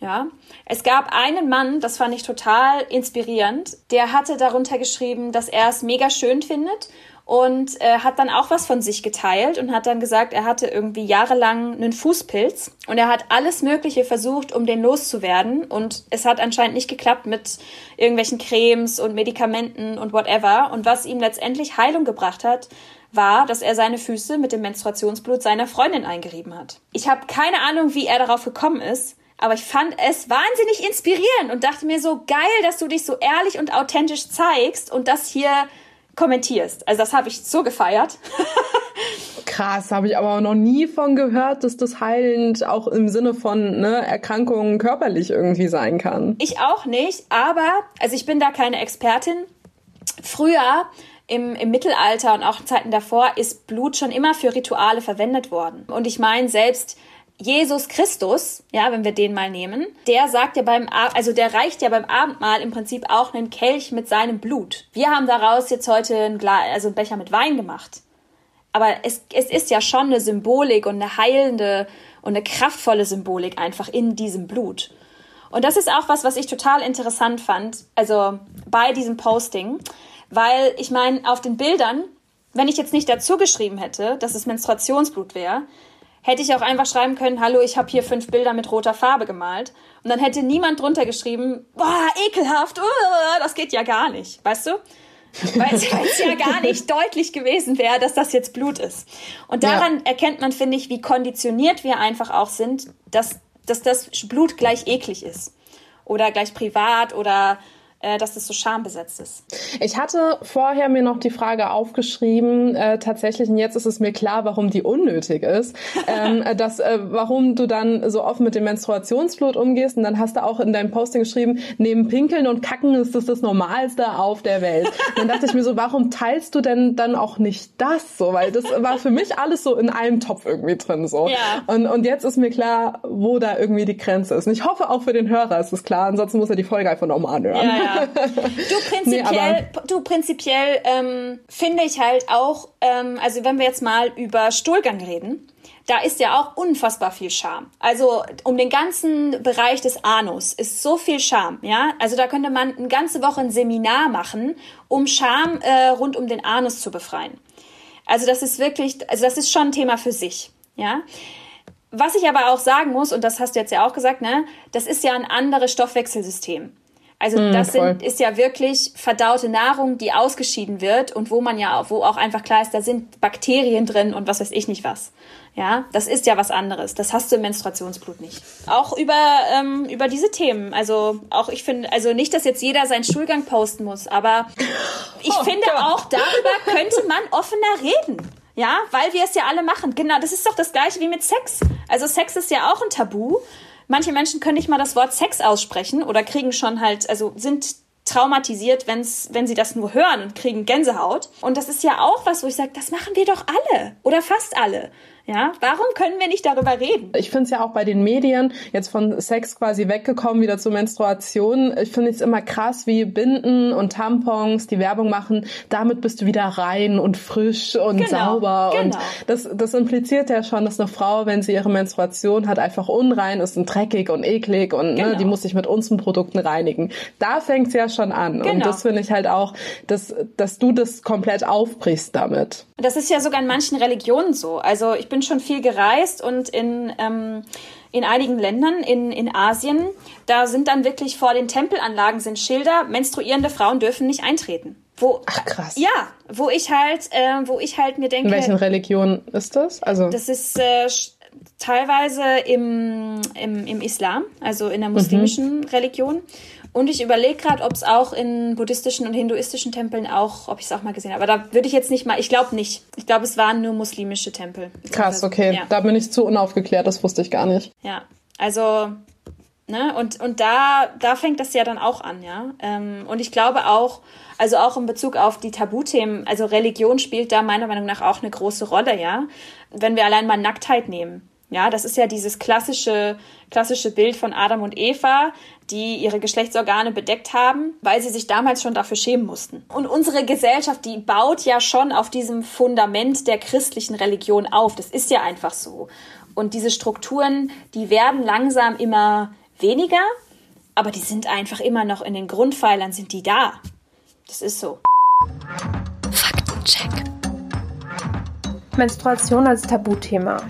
Ja, es gab einen Mann, das fand ich total inspirierend, der hatte darunter geschrieben, dass er es mega schön findet und äh, hat dann auch was von sich geteilt und hat dann gesagt, er hatte irgendwie jahrelang einen Fußpilz und er hat alles Mögliche versucht, um den loszuwerden und es hat anscheinend nicht geklappt mit irgendwelchen Cremes und Medikamenten und whatever und was ihm letztendlich Heilung gebracht hat, war, dass er seine Füße mit dem Menstruationsblut seiner Freundin eingerieben hat. Ich habe keine Ahnung, wie er darauf gekommen ist, aber ich fand es wahnsinnig inspirierend und dachte mir so geil, dass du dich so ehrlich und authentisch zeigst und das hier kommentierst. Also das habe ich so gefeiert. Krass, habe ich aber noch nie von gehört, dass das heilend auch im Sinne von ne, Erkrankungen körperlich irgendwie sein kann. Ich auch nicht, aber, also ich bin da keine Expertin. Früher im, im Mittelalter und auch in Zeiten davor ist Blut schon immer für Rituale verwendet worden. Und ich meine, selbst Jesus Christus, ja, wenn wir den mal nehmen, der sagt ja beim, also der reicht ja beim Abendmahl im Prinzip auch einen Kelch mit seinem Blut. Wir haben daraus jetzt heute einen, Gla also einen Becher mit Wein gemacht. Aber es, es ist ja schon eine Symbolik und eine heilende und eine kraftvolle Symbolik einfach in diesem Blut. Und das ist auch was, was ich total interessant fand, also bei diesem Posting, weil ich meine, auf den Bildern, wenn ich jetzt nicht dazu geschrieben hätte, dass es Menstruationsblut wäre, hätte ich auch einfach schreiben können, hallo, ich habe hier fünf Bilder mit roter Farbe gemalt. Und dann hätte niemand drunter geschrieben, boah, ekelhaft, uh, das geht ja gar nicht, weißt du? Weil es ja gar nicht deutlich gewesen wäre, dass das jetzt Blut ist. Und daran ja. erkennt man, finde ich, wie konditioniert wir einfach auch sind, dass, dass das Blut gleich eklig ist. Oder gleich privat oder dass das so schambesetzt ist. Ich hatte vorher mir noch die Frage aufgeschrieben, äh, tatsächlich, und jetzt ist es mir klar, warum die unnötig ist, ähm, dass, äh, warum du dann so oft mit dem Menstruationsblut umgehst und dann hast du auch in deinem Posting geschrieben, neben Pinkeln und Kacken ist das das Normalste auf der Welt. Und dann dachte ich mir so, warum teilst du denn dann auch nicht das so? Weil das war für mich alles so in einem Topf irgendwie drin so. Ja. Und, und jetzt ist mir klar, wo da irgendwie die Grenze ist. Und ich hoffe auch für den Hörer ist es klar, ansonsten muss er die Folge einfach nochmal anhören. Ja, Du prinzipiell, nee, du prinzipiell ähm, finde ich halt auch, ähm, also wenn wir jetzt mal über Stuhlgang reden, da ist ja auch unfassbar viel Scham. Also um den ganzen Bereich des Anus ist so viel Scham, ja. Also da könnte man eine ganze Woche ein Seminar machen, um Scham äh, rund um den Anus zu befreien. Also das ist wirklich, also das ist schon ein Thema für sich, ja. Was ich aber auch sagen muss, und das hast du jetzt ja auch gesagt, ne, das ist ja ein anderes Stoffwechselsystem. Also mm, das sind, ist ja wirklich verdaute Nahrung, die ausgeschieden wird und wo man ja, wo auch einfach klar ist, da sind Bakterien drin und was weiß ich nicht was. Ja, das ist ja was anderes. Das hast du im Menstruationsblut nicht. Auch über, ähm, über diese Themen. Also auch ich finde, also nicht, dass jetzt jeder seinen Schulgang posten muss, aber ich oh, finde Gott. auch darüber könnte man offener reden. Ja, weil wir es ja alle machen. Genau, das ist doch das gleiche wie mit Sex. Also Sex ist ja auch ein Tabu. Manche Menschen können nicht mal das Wort Sex aussprechen oder kriegen schon halt, also sind traumatisiert, wenn's, wenn sie das nur hören und kriegen Gänsehaut. Und das ist ja auch was, wo ich sage, das machen wir doch alle oder fast alle. Ja, warum können wir nicht darüber reden? Ich finde es ja auch bei den Medien, jetzt von Sex quasi weggekommen, wieder zur Menstruation. Ich finde es immer krass, wie Binden und Tampons die Werbung machen. Damit bist du wieder rein und frisch und genau, sauber. Genau. Und das, das impliziert ja schon, dass eine Frau, wenn sie ihre Menstruation hat, einfach unrein ist und dreckig und eklig und genau. ne, die muss sich mit unseren Produkten reinigen. Da fängt es ja schon an. Und genau. das finde ich halt auch, dass, dass du das komplett aufbrichst damit. Das ist ja sogar in manchen Religionen so. Also ich bin bin schon viel gereist und in, ähm, in einigen Ländern in, in Asien, da sind dann wirklich vor den Tempelanlagen sind Schilder, menstruierende Frauen dürfen nicht eintreten. wo Ach krass. ja, wo ich halt, äh, wo ich halt mir denke, In welchen Religionen ist das? Also das ist äh, teilweise im, im, im Islam, also in der muslimischen Religion. Und ich überlege gerade, ob es auch in buddhistischen und hinduistischen Tempeln auch, ob ich es auch mal gesehen habe. Aber da würde ich jetzt nicht mal, ich glaube nicht. Ich glaube, es waren nur muslimische Tempel. krass, okay. Ja. Da bin ich zu unaufgeklärt, das wusste ich gar nicht. Ja, also, ne, und, und da, da fängt das ja dann auch an, ja. Ähm, und ich glaube auch, also auch in Bezug auf die Tabuthemen, also Religion spielt da meiner Meinung nach auch eine große Rolle, ja. Wenn wir allein mal Nacktheit nehmen. Ja, das ist ja dieses klassische, klassische Bild von Adam und Eva, die ihre Geschlechtsorgane bedeckt haben, weil sie sich damals schon dafür schämen mussten. Und unsere Gesellschaft, die baut ja schon auf diesem Fundament der christlichen Religion auf. Das ist ja einfach so. Und diese Strukturen, die werden langsam immer weniger, aber die sind einfach immer noch in den Grundpfeilern, sind die da. Das ist so. Faktencheck. Menstruation als Tabuthema.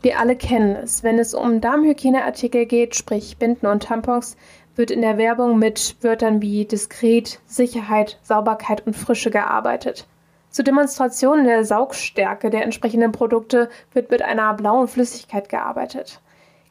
Wir alle kennen es. Wenn es um Darmhygieneartikel geht, sprich Binden und Tampons, wird in der Werbung mit Wörtern wie diskret, Sicherheit, Sauberkeit und Frische gearbeitet. Zur Demonstration der Saugstärke der entsprechenden Produkte wird mit einer blauen Flüssigkeit gearbeitet.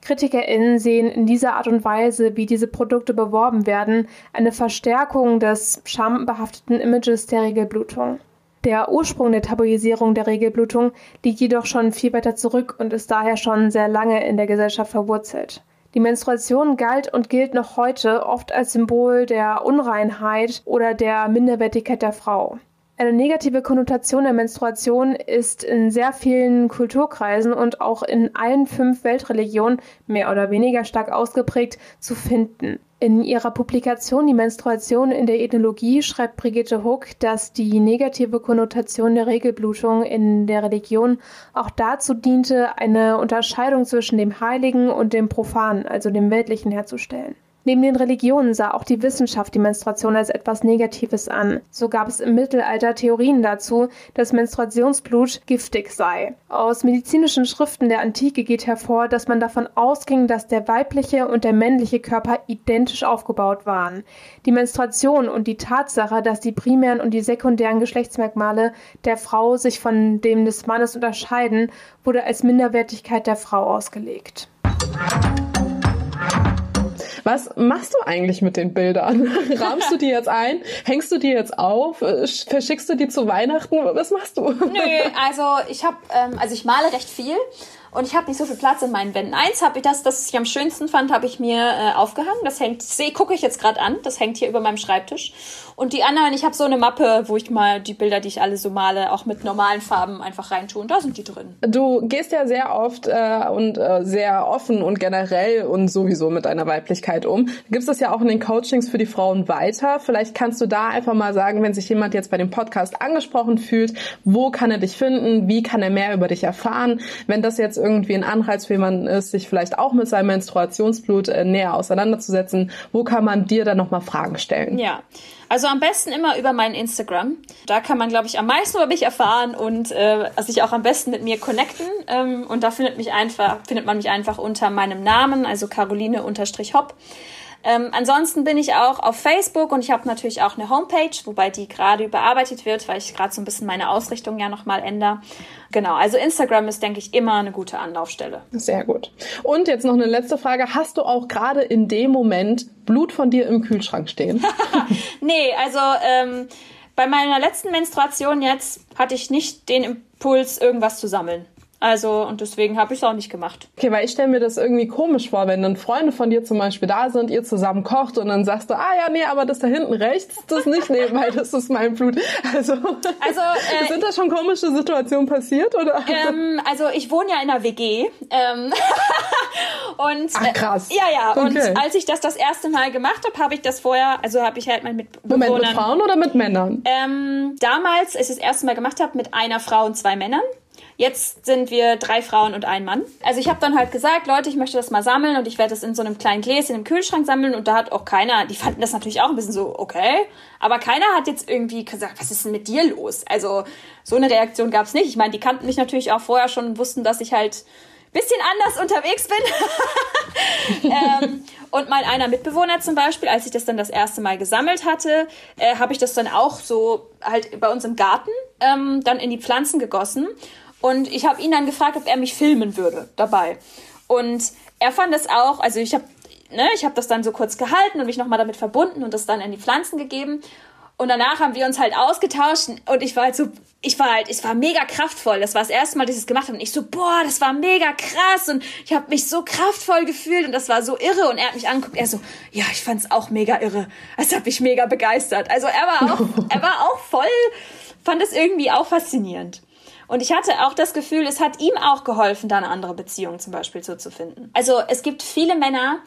KritikerInnen sehen in dieser Art und Weise, wie diese Produkte beworben werden, eine Verstärkung des schambehafteten Images der Regelblutung. Der Ursprung der Tabuisierung der Regelblutung liegt jedoch schon viel weiter zurück und ist daher schon sehr lange in der Gesellschaft verwurzelt. Die Menstruation galt und gilt noch heute oft als Symbol der Unreinheit oder der Minderwertigkeit der Frau. Eine negative Konnotation der Menstruation ist in sehr vielen Kulturkreisen und auch in allen fünf Weltreligionen mehr oder weniger stark ausgeprägt zu finden. In ihrer Publikation Die Menstruation in der Ethnologie schreibt Brigitte Hook, dass die negative Konnotation der Regelblutung in der Religion auch dazu diente, eine Unterscheidung zwischen dem Heiligen und dem Profanen, also dem Weltlichen, herzustellen. Neben den Religionen sah auch die Wissenschaft die Menstruation als etwas Negatives an. So gab es im Mittelalter Theorien dazu, dass Menstruationsblut giftig sei. Aus medizinischen Schriften der Antike geht hervor, dass man davon ausging, dass der weibliche und der männliche Körper identisch aufgebaut waren. Die Menstruation und die Tatsache, dass die primären und die sekundären Geschlechtsmerkmale der Frau sich von dem des Mannes unterscheiden, wurde als Minderwertigkeit der Frau ausgelegt. Was machst du eigentlich mit den Bildern? Rahmst du die jetzt ein? Hängst du die jetzt auf? Äh, Verschickst du die zu Weihnachten? Was machst du? Nö, also ich habe, ähm, also ich male recht viel und ich habe nicht so viel Platz in meinen Wänden. Eins habe ich das, das ich am schönsten fand, habe ich mir äh, aufgehangen. Das hängt, sehe, gucke ich jetzt gerade an. Das hängt hier über meinem Schreibtisch. Und die anderen, ich habe so eine Mappe, wo ich mal die Bilder, die ich alle so male, auch mit normalen Farben einfach reintue. Und da sind die drin. Du gehst ja sehr oft äh, und äh, sehr offen und generell und sowieso mit deiner Weiblichkeit um. Du gibst das ja auch in den Coachings für die Frauen weiter. Vielleicht kannst du da einfach mal sagen, wenn sich jemand jetzt bei dem Podcast angesprochen fühlt, wo kann er dich finden? Wie kann er mehr über dich erfahren? Wenn das jetzt irgendwie ein Anreiz für jemanden ist, sich vielleicht auch mit seinem Menstruationsblut äh, näher auseinanderzusetzen, wo kann man dir dann nochmal Fragen stellen? Ja. Also am besten immer über meinen Instagram. Da kann man, glaube ich, am meisten über mich erfahren und äh, sich auch am besten mit mir connecten. Ähm, und da findet mich einfach, findet man mich einfach unter meinem Namen, also Caroline-Hopp. Ähm, ansonsten bin ich auch auf Facebook und ich habe natürlich auch eine Homepage, wobei die gerade überarbeitet wird, weil ich gerade so ein bisschen meine Ausrichtung ja nochmal ändere. Genau, also Instagram ist, denke ich, immer eine gute Anlaufstelle. Sehr gut. Und jetzt noch eine letzte Frage. Hast du auch gerade in dem Moment Blut von dir im Kühlschrank stehen? nee, also ähm, bei meiner letzten Menstruation jetzt hatte ich nicht den Impuls, irgendwas zu sammeln. Also, und deswegen habe ich es auch nicht gemacht. Okay, weil ich stelle mir das irgendwie komisch vor, wenn dann Freunde von dir zum Beispiel da sind, ihr zusammen kocht und dann sagst du, ah ja, nee, aber das da hinten rechts, das nicht nehmen, weil das ist mein Blut. Also, also äh, sind da schon komische Situationen passiert, oder? Ähm, also ich wohne ja in einer WG. Ähm, und Ach, krass. Äh, ja, ja. Okay. Und als ich das das erste Mal gemacht habe, habe ich das vorher, also habe ich halt mal mit Moment, mit Frauen oder mit Männern? Ähm, damals, als ich das erste Mal gemacht habe, mit einer Frau und zwei Männern. Jetzt sind wir drei Frauen und ein Mann. Also ich habe dann halt gesagt, Leute, ich möchte das mal sammeln und ich werde das in so einem kleinen Gläschen im Kühlschrank sammeln und da hat auch keiner, die fanden das natürlich auch ein bisschen so, okay, aber keiner hat jetzt irgendwie gesagt, was ist denn mit dir los? Also so eine Reaktion gab es nicht. Ich meine, die kannten mich natürlich auch vorher schon und wussten, dass ich halt bisschen anders unterwegs bin. ähm, und mein einer Mitbewohner zum Beispiel, als ich das dann das erste Mal gesammelt hatte, äh, habe ich das dann auch so halt bei uns im Garten ähm, dann in die Pflanzen gegossen. Und ich habe ihn dann gefragt, ob er mich filmen würde dabei. Und er fand das auch, also ich habe ne, ich habe das dann so kurz gehalten und mich nochmal damit verbunden und das dann in die Pflanzen gegeben. Und danach haben wir uns halt ausgetauscht und ich war halt so, ich war halt, es war mega kraftvoll. Das war das erste Mal, dass ich es gemacht habe. Und ich so, boah, das war mega krass und ich habe mich so kraftvoll gefühlt und das war so irre. Und er hat mich angeguckt, er so, ja, ich fand's auch mega irre. Das hat mich mega begeistert. Also er war auch, er war auch voll, fand es irgendwie auch faszinierend. Und ich hatte auch das Gefühl, es hat ihm auch geholfen, da eine andere Beziehung zum Beispiel so zu finden. Also es gibt viele Männer,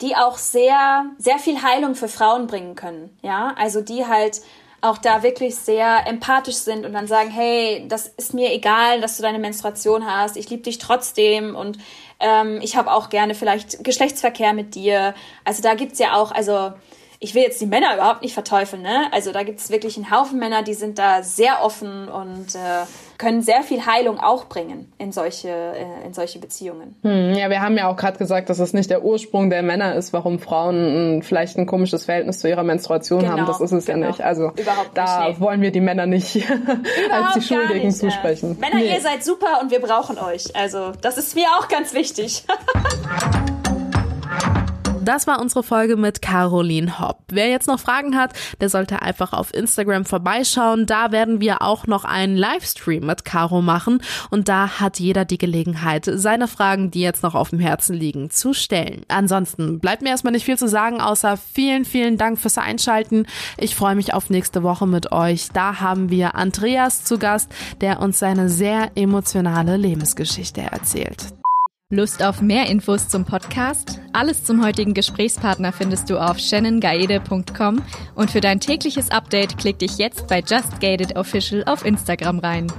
die auch sehr, sehr viel Heilung für Frauen bringen können. Ja, also die halt auch da wirklich sehr empathisch sind und dann sagen, hey, das ist mir egal, dass du deine Menstruation hast, ich liebe dich trotzdem und ähm, ich habe auch gerne vielleicht Geschlechtsverkehr mit dir. Also da gibt's ja auch, also ich will jetzt die Männer überhaupt nicht verteufeln, ne? Also da gibt's wirklich einen Haufen Männer, die sind da sehr offen und äh, können sehr viel Heilung auch bringen in solche, äh, in solche Beziehungen. Hm, ja, wir haben ja auch gerade gesagt, dass es nicht der Ursprung der Männer ist, warum Frauen vielleicht ein komisches Verhältnis zu ihrer Menstruation genau, haben. Das ist es genau. ja nicht. Also Überhaupt da nicht, nee. wollen wir die Männer nicht als die Schuldigen zusprechen. Männer, nee. ihr seid super und wir brauchen euch. Also das ist mir auch ganz wichtig. Das war unsere Folge mit Caroline Hopp. Wer jetzt noch Fragen hat, der sollte einfach auf Instagram vorbeischauen. Da werden wir auch noch einen Livestream mit Caro machen und da hat jeder die Gelegenheit, seine Fragen, die jetzt noch auf dem Herzen liegen, zu stellen. Ansonsten bleibt mir erstmal nicht viel zu sagen, außer vielen, vielen Dank fürs Einschalten. Ich freue mich auf nächste Woche mit euch. Da haben wir Andreas zu Gast, der uns seine sehr emotionale Lebensgeschichte erzählt. Lust auf mehr Infos zum Podcast? Alles zum heutigen Gesprächspartner findest du auf shannongaede.com und für dein tägliches Update klick dich jetzt bei Just Gated Official auf Instagram rein.